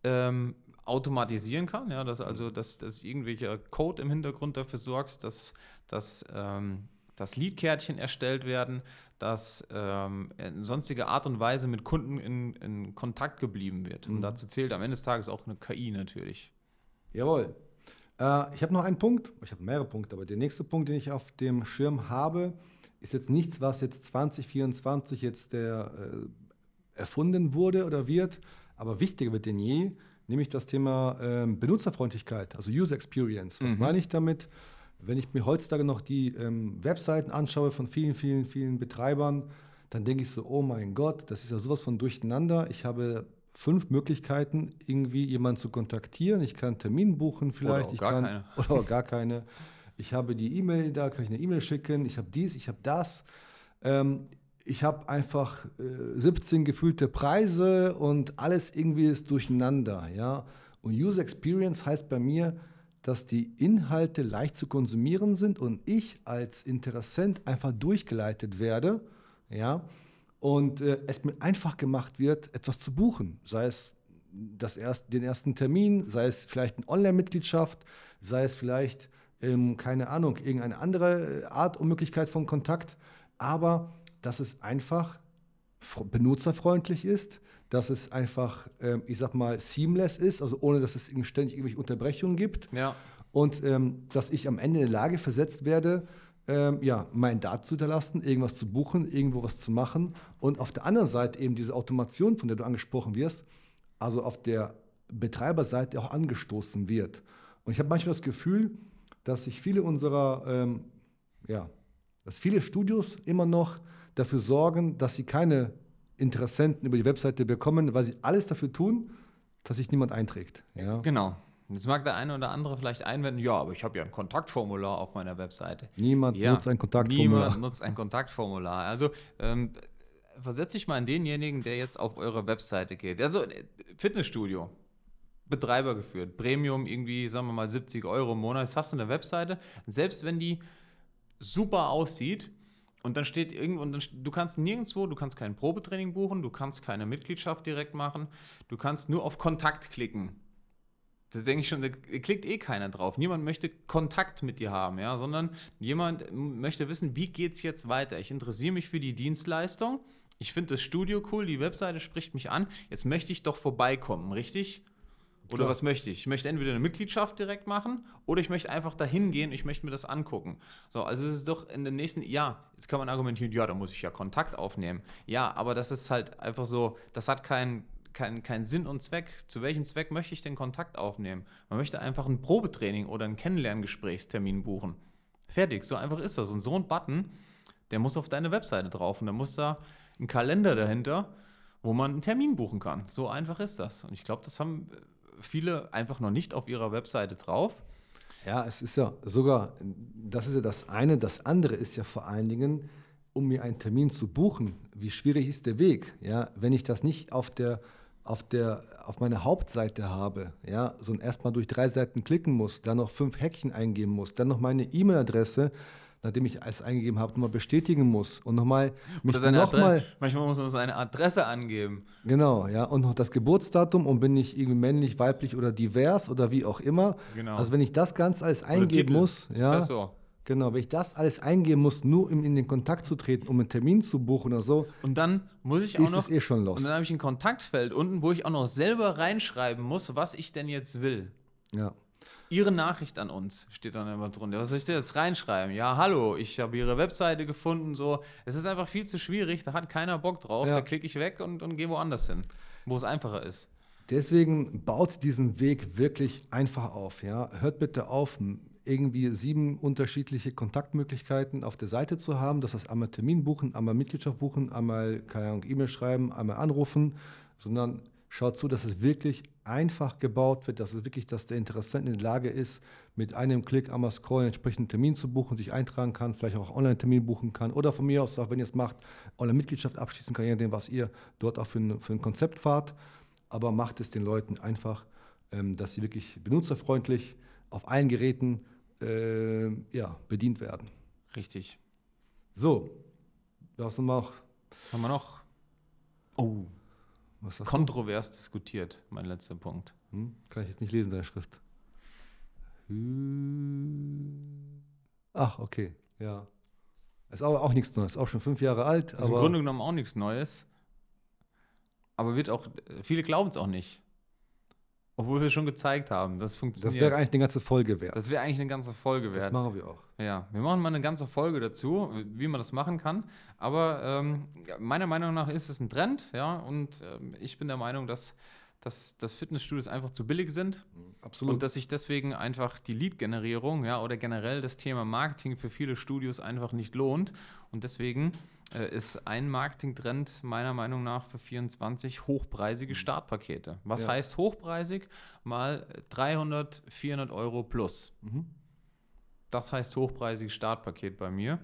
ähm, automatisieren kann, ja, dass also dass, dass irgendwelcher Code im Hintergrund dafür sorgt, dass, dass, ähm, dass Lead-Kärtchen erstellt werden, dass ähm, in sonstiger Art und Weise mit Kunden in, in Kontakt geblieben wird. Und mhm. dazu zählt am Ende des Tages auch eine KI natürlich. Jawohl. Äh, ich habe noch einen Punkt, ich habe mehrere Punkte, aber der nächste Punkt, den ich auf dem Schirm habe, ist jetzt nichts, was jetzt 2024 jetzt der, äh, erfunden wurde oder wird, aber wichtiger wird denn je nämlich das Thema ähm, Benutzerfreundlichkeit, also User Experience. Was mhm. meine ich damit? Wenn ich mir heutzutage noch die ähm, Webseiten anschaue von vielen, vielen, vielen Betreibern, dann denke ich so, oh mein Gott, das ist ja sowas von durcheinander. Ich habe fünf Möglichkeiten, irgendwie jemanden zu kontaktieren. Ich kann einen Termin buchen vielleicht. Oder ich gar kann, keine. Oder auch gar keine. Ich habe die E-Mail, da kann ich eine E-Mail schicken. Ich habe dies, ich habe das. Ähm, ich habe einfach äh, 17 gefühlte Preise und alles irgendwie ist durcheinander, ja. Und User Experience heißt bei mir, dass die Inhalte leicht zu konsumieren sind und ich als Interessent einfach durchgeleitet werde, ja, und äh, es mir einfach gemacht wird, etwas zu buchen, sei es das erst, den ersten Termin, sei es vielleicht eine Online-Mitgliedschaft, sei es vielleicht, ähm, keine Ahnung, irgendeine andere Art und Möglichkeit von Kontakt, aber dass es einfach benutzerfreundlich ist, dass es einfach, ähm, ich sag mal, seamless ist, also ohne dass es ständig irgendwelche Unterbrechungen gibt. Ja. Und ähm, dass ich am Ende in der Lage versetzt werde, ähm, ja, mein Daten zu hinterlassen, irgendwas zu buchen, irgendwo was zu machen. Und auf der anderen Seite eben diese Automation, von der du angesprochen wirst, also auf der Betreiberseite auch angestoßen wird. Und ich habe manchmal das Gefühl, dass sich viele unserer, ähm, ja, dass viele Studios immer noch dafür sorgen, dass sie keine Interessenten über die Webseite bekommen, weil sie alles dafür tun, dass sich niemand einträgt. Ja? Genau. Jetzt mag der eine oder andere vielleicht einwenden, ja, aber ich habe ja ein Kontaktformular auf meiner Webseite. Niemand ja, nutzt ein Kontaktformular. Niemand nutzt ein Kontaktformular. Also ähm, versetze ich mal in denjenigen, der jetzt auf eure Webseite geht. Also Fitnessstudio, Betreiber geführt, Premium irgendwie, sagen wir mal 70 Euro im Monat. Jetzt hast du eine Webseite. Selbst wenn die super aussieht, und dann steht irgendwo, und dann, du kannst nirgendwo, du kannst kein Probetraining buchen, du kannst keine Mitgliedschaft direkt machen, du kannst nur auf Kontakt klicken. Da denke ich schon, da klickt eh keiner drauf. Niemand möchte Kontakt mit dir haben, ja, sondern jemand möchte wissen, wie geht es jetzt weiter? Ich interessiere mich für die Dienstleistung. Ich finde das Studio cool, die Webseite spricht mich an. Jetzt möchte ich doch vorbeikommen, richtig? Oder Klar. was möchte ich? Ich möchte entweder eine Mitgliedschaft direkt machen oder ich möchte einfach dahin gehen, ich möchte mir das angucken. So, also es ist doch in den nächsten, ja, jetzt kann man argumentieren, ja, da muss ich ja Kontakt aufnehmen. Ja, aber das ist halt einfach so, das hat keinen kein, kein Sinn und Zweck. Zu welchem Zweck möchte ich den Kontakt aufnehmen? Man möchte einfach ein Probetraining oder einen Kennenlerngesprächstermin buchen. Fertig, so einfach ist das. Und so ein Button, der muss auf deine Webseite drauf und da muss da ein Kalender dahinter, wo man einen Termin buchen kann. So einfach ist das. Und ich glaube, das haben viele einfach noch nicht auf ihrer Webseite drauf. Ja, es ist ja sogar, das ist ja das eine. Das andere ist ja vor allen Dingen, um mir einen Termin zu buchen, wie schwierig ist der Weg? Ja, wenn ich das nicht auf der auf, der, auf meiner Hauptseite habe, ja, sondern erstmal durch drei Seiten klicken muss, dann noch fünf Häkchen eingeben muss, dann noch meine E-Mail-Adresse, nachdem ich es eingegeben habe, nochmal bestätigen muss und nochmal mich Oder seine nochmal. Adresse. Manchmal muss man seine Adresse angeben. Genau, ja, und noch das Geburtsdatum und bin ich irgendwie männlich, weiblich oder divers oder wie auch immer. Genau. Also wenn ich das ganz alles eingeben muss, ja, Professor. genau, wenn ich das alles eingeben muss, nur um in den Kontakt zu treten, um einen Termin zu buchen oder so, Und dann muss ich auch ist noch. es eh schon und lost. dann habe ich ein Kontaktfeld unten, wo ich auch noch selber reinschreiben muss, was ich denn jetzt will. Ja. Ihre Nachricht an uns steht dann immer drunter. Was soll ich da jetzt reinschreiben? Ja, hallo, ich habe Ihre Webseite gefunden. So, es ist einfach viel zu schwierig. Da hat keiner Bock drauf. Ja. Da klicke ich weg und, und gehe woanders hin, wo es einfacher ist. Deswegen baut diesen Weg wirklich einfach auf. Ja? Hört bitte auf, irgendwie sieben unterschiedliche Kontaktmöglichkeiten auf der Seite zu haben. Das heißt, einmal Termin buchen, einmal Mitgliedschaft buchen, einmal, keine Ahnung, E-Mail schreiben, einmal anrufen, sondern schaut zu, dass es wirklich einfach gebaut wird, dass es wirklich, dass der Interessent in der Lage ist, mit einem Klick einmal scrollen, entsprechenden Termin zu buchen, sich eintragen kann, vielleicht auch Online-Termin buchen kann oder von mir aus auch, wenn ihr es macht, Online-Mitgliedschaft abschließen kann, je nachdem, was ihr dort auch für ein, für ein Konzept fahrt aber macht es den Leuten einfach, ähm, dass sie wirklich benutzerfreundlich auf allen Geräten äh, ja, bedient werden. Richtig. So, was haben wir noch? Haben wir noch? Oh, Hast du? kontrovers diskutiert, mein letzter Punkt. Hm? Kann ich jetzt nicht lesen, deine Schrift. Ach, okay, ja. Ist aber auch nichts Neues, auch schon fünf Jahre alt. Also im Grunde genommen auch nichts Neues. Aber wird auch, viele glauben es auch nicht. Obwohl wir schon gezeigt haben, das funktioniert. wäre eigentlich eine ganze Folge wert. Das wäre eigentlich eine ganze Folge Das wert. machen wir auch. Ja, wir machen mal eine ganze Folge dazu, wie man das machen kann. Aber ähm, meiner Meinung nach ist es ein Trend, ja, und ähm, ich bin der Meinung, dass, dass, dass Fitnessstudios einfach zu billig sind Absolut. und dass sich deswegen einfach die Lead-Generierung, ja, oder generell das Thema Marketing für viele Studios einfach nicht lohnt. Und deswegen äh, ist ein Marketing-Trend meiner Meinung nach für 24 hochpreisige Startpakete. Was Ja. heißt hochpreisig? Mal 300, 400 Euro plus. mhm. Das heißt hochpreisiges Startpaket bei mir.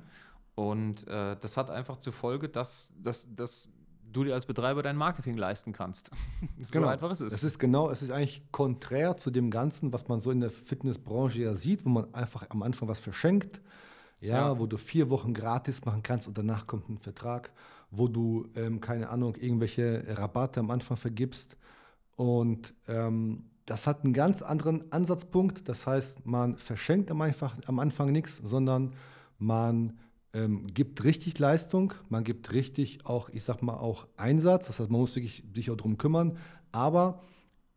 Und äh, das hat einfach zur Folge, dass, dass, dass du dir als Betreiber dein Marketing leisten kannst. so einfach ist es. Es ist genau, es ist eigentlich konträr zu dem Ganzen, was man so in der Fitnessbranche ja sieht, wo man einfach am Anfang was verschenkt. Ja, Ja. wo du vier Wochen gratis machen kannst und danach kommt ein Vertrag, wo du, ähm, keine Ahnung, irgendwelche Rabatte am Anfang vergibst. Und ähm, das hat einen ganz anderen Ansatzpunkt. Das heißt, man verschenkt am, einfach, am Anfang nichts, sondern man ähm, gibt richtig Leistung, man gibt richtig auch, ich sag mal, auch Einsatz. Das heißt, man muss wirklich sich auch darum kümmern, aber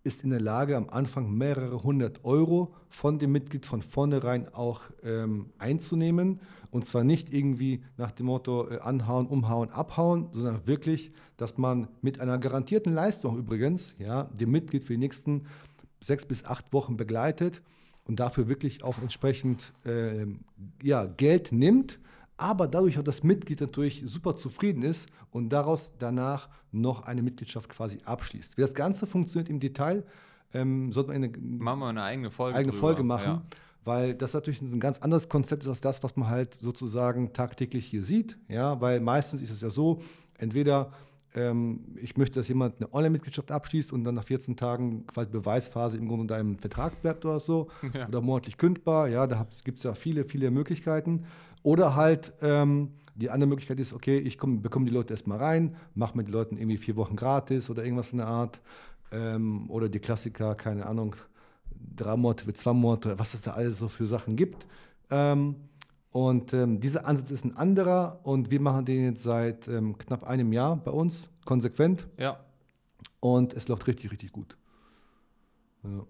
ist in der Lage, am Anfang mehrere hundert Euro von dem Mitglied von vornherein auch ähm, einzunehmen. Und zwar nicht irgendwie nach dem Motto äh, anhauen, umhauen, abhauen, sondern wirklich, dass man mit einer garantierten Leistung übrigens, ja, dem Mitglied für die nächsten sechs bis acht Wochen begleitet und dafür wirklich auch entsprechend ähm, ja, Geld nimmt, aber dadurch auch das Mitglied natürlich super zufrieden ist und daraus danach noch eine Mitgliedschaft quasi abschließt. Wie das Ganze funktioniert im Detail, ähm, sollte man eine Machen wir eine eigene Folge. eigene drüber. Folge machen, Ja. weil das natürlich ein ganz anderes Konzept ist als das, was man halt sozusagen tagtäglich hier sieht. Ja, weil meistens ist es ja so, entweder ähm, ich möchte, dass jemand eine Online-Mitgliedschaft abschließt und dann nach 14 Tagen quasi Beweisphase im Grunde unter einem Vertrag bleibt oder so Ja. oder monatlich kündbar. Ja, da gibt es ja viele, viele Möglichkeiten. Oder halt ähm, die andere Möglichkeit ist, okay, ich komm, bekomme die Leute erstmal rein, mache mit den Leuten irgendwie vier Wochen gratis oder irgendwas in der Art. Ähm, oder die Klassiker, keine Ahnung, drei Monate zwei Monate, was es da alles so für Sachen gibt. Ähm, und ähm, dieser Ansatz ist ein anderer und wir machen den jetzt seit ähm, knapp einem Jahr bei uns, konsequent. ja. Und es läuft richtig, richtig gut. Ja,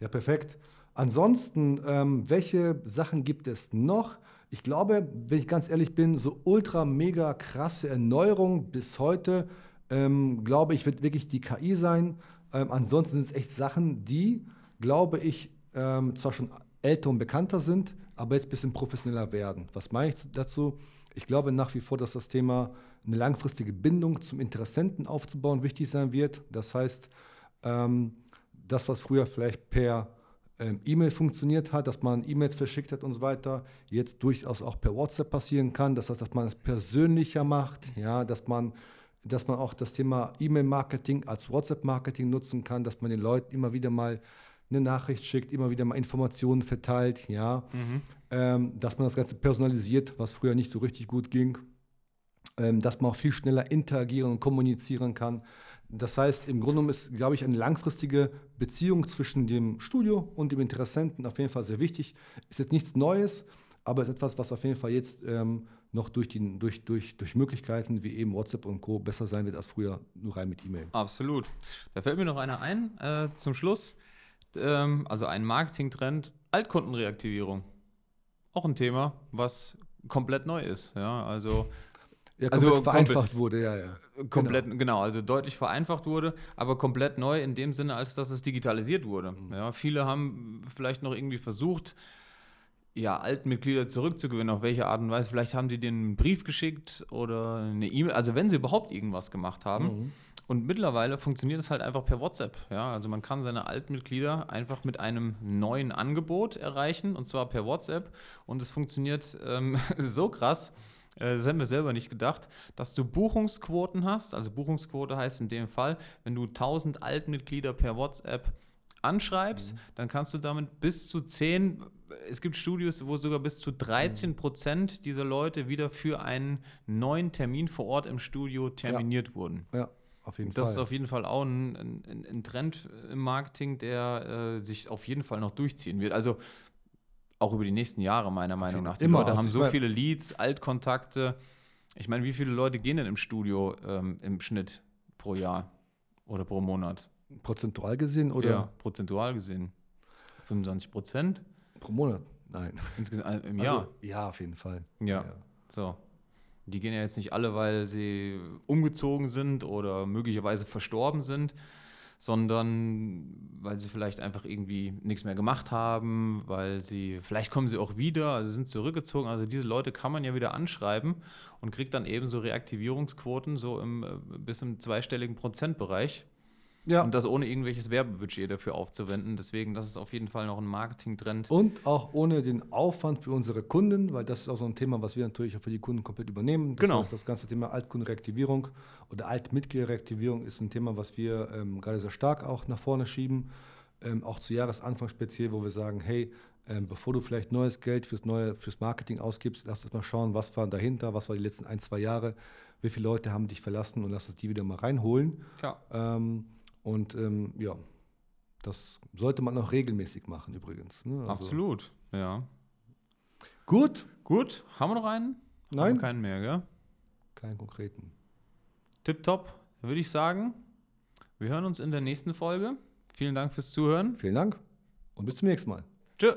ja perfekt. Ansonsten, ähm, welche Sachen gibt es noch? Ich glaube, wenn ich ganz ehrlich bin, so ultra mega krasse Erneuerung bis heute, ähm, glaube ich, wird wirklich die KI sein. Ähm, ansonsten sind es echt Sachen, die, glaube ich, ähm, zwar schon älter und bekannter sind, aber jetzt ein bisschen professioneller werden. Was meine ich dazu? Ich glaube nach wie vor, dass das Thema eine langfristige Bindung zum Interessenten aufzubauen wichtig sein wird. Das heißt, ähm, das, was früher vielleicht per ähm, E-Mail funktioniert hat, dass man E-Mails verschickt hat und so weiter, jetzt durchaus auch per WhatsApp passieren kann. Das heißt, dass man es persönlicher macht, ja, dass man, dass man auch das Thema E-Mail-Marketing als WhatsApp-Marketing nutzen kann, dass man den Leuten immer wieder mal eine Nachricht schickt, immer wieder mal Informationen verteilt, ja. Ähm, dass man das Ganze personalisiert, was früher nicht so richtig gut ging. Ähm, dass man auch viel schneller interagieren und kommunizieren kann. Das heißt, im Grunde genommen ist, glaube ich, eine langfristige Beziehung zwischen dem Studio und dem Interessenten auf jeden Fall sehr wichtig. Ist jetzt nichts Neues, aber ist etwas, was auf jeden Fall jetzt ähm, noch durch, die, durch, durch, durch Möglichkeiten wie eben WhatsApp und Co. besser sein wird als früher nur rein mit E-Mail. Absolut. Da fällt mir noch einer ein äh, zum Schluss. Ähm, also ein Marketing-Trend, Altkundenreaktivierung. Auch ein Thema, was komplett neu ist. Ja, also Ja, Also vereinfacht wurde, ja, ja. komplett, genau. also deutlich vereinfacht wurde, aber komplett neu in dem Sinne, als dass es digitalisiert wurde. Mhm. Ja, viele haben vielleicht noch irgendwie versucht, ja, Altmitglieder zurückzugewinnen, auf welche Art und Weise. Vielleicht haben die denen einen Brief geschickt oder eine E-Mail, also wenn sie überhaupt irgendwas gemacht haben. Mhm. Und mittlerweile funktioniert es halt einfach per WhatsApp. Ja, also man kann seine Altmitglieder einfach mit einem neuen Angebot erreichen und zwar per WhatsApp. Und es funktioniert ähm, so krass, das haben wir selber nicht gedacht, dass du Buchungsquoten hast. Also Buchungsquote heißt in dem Fall, wenn du 1000 Altmitglieder per WhatsApp anschreibst, dann kannst du damit bis zu 10, es gibt Studios, wo sogar bis zu 13 Prozent dieser Leute wieder für einen neuen Termin vor Ort im Studio terminiert wurden. Ja, auf jeden Das ist Fall. auf jeden Fall auch ein, ein, ein Trend im Marketing, der äh, sich auf jeden Fall noch durchziehen wird. Also auch über die nächsten Jahre, meiner Meinung nach. Die Immer. Leute Also haben so viele Leads, Altkontakte. Ich meine, wie viele Leute gehen denn im Studio ähm, im Schnitt pro Jahr oder pro Monat? Prozentual gesehen oder Ja, prozentual gesehen. 25 Prozent pro Monat? Nein. insgesamt im Also, Jahr. ja, auf jeden Fall. Ja. So. Die gehen ja jetzt nicht alle, weil sie umgezogen sind oder möglicherweise verstorben sind, sondern weil sie vielleicht einfach irgendwie nichts mehr gemacht haben, weil sie, vielleicht kommen sie auch wieder, also sind zurückgezogen. Also diese Leute kann man ja wieder anschreiben und kriegt dann eben so Reaktivierungsquoten so im, äh, bis im zweistelligen Prozentbereich. Ja. Und das ohne irgendwelches Werbebudget dafür aufzuwenden. Deswegen, das ist auf jeden Fall noch ein Marketing-Trend. Und auch ohne den Aufwand für unsere Kunden, weil das ist auch so ein Thema, was wir natürlich auch für die Kunden komplett übernehmen. Das Genau. heißt, das ganze Thema Altkundenreaktivierung oder Altmitgliederreaktivierung ist ein Thema, was wir ähm, gerade sehr stark auch nach vorne schieben. Ähm, auch zu Jahresanfang speziell, wo wir sagen, hey, ähm, bevor du vielleicht neues Geld fürs neue, fürs Marketing ausgibst, lass uns mal schauen, was war dahinter, was war die letzten ein, zwei Jahre, wie viele Leute haben dich verlassen und lass uns die wieder mal reinholen. Ja. Ähm, und ähm, ja, das sollte man auch regelmäßig machen übrigens. Ne? Also- Absolut. Ja. Gut, Gut, haben wir noch einen? Nein. keinen mehr, gell? keinen konkreten. Tipptopp, würde ich sagen. Wir hören uns in der nächsten Folge. Vielen Dank fürs Zuhören. Vielen Dank und bis zum nächsten Mal. Tschö.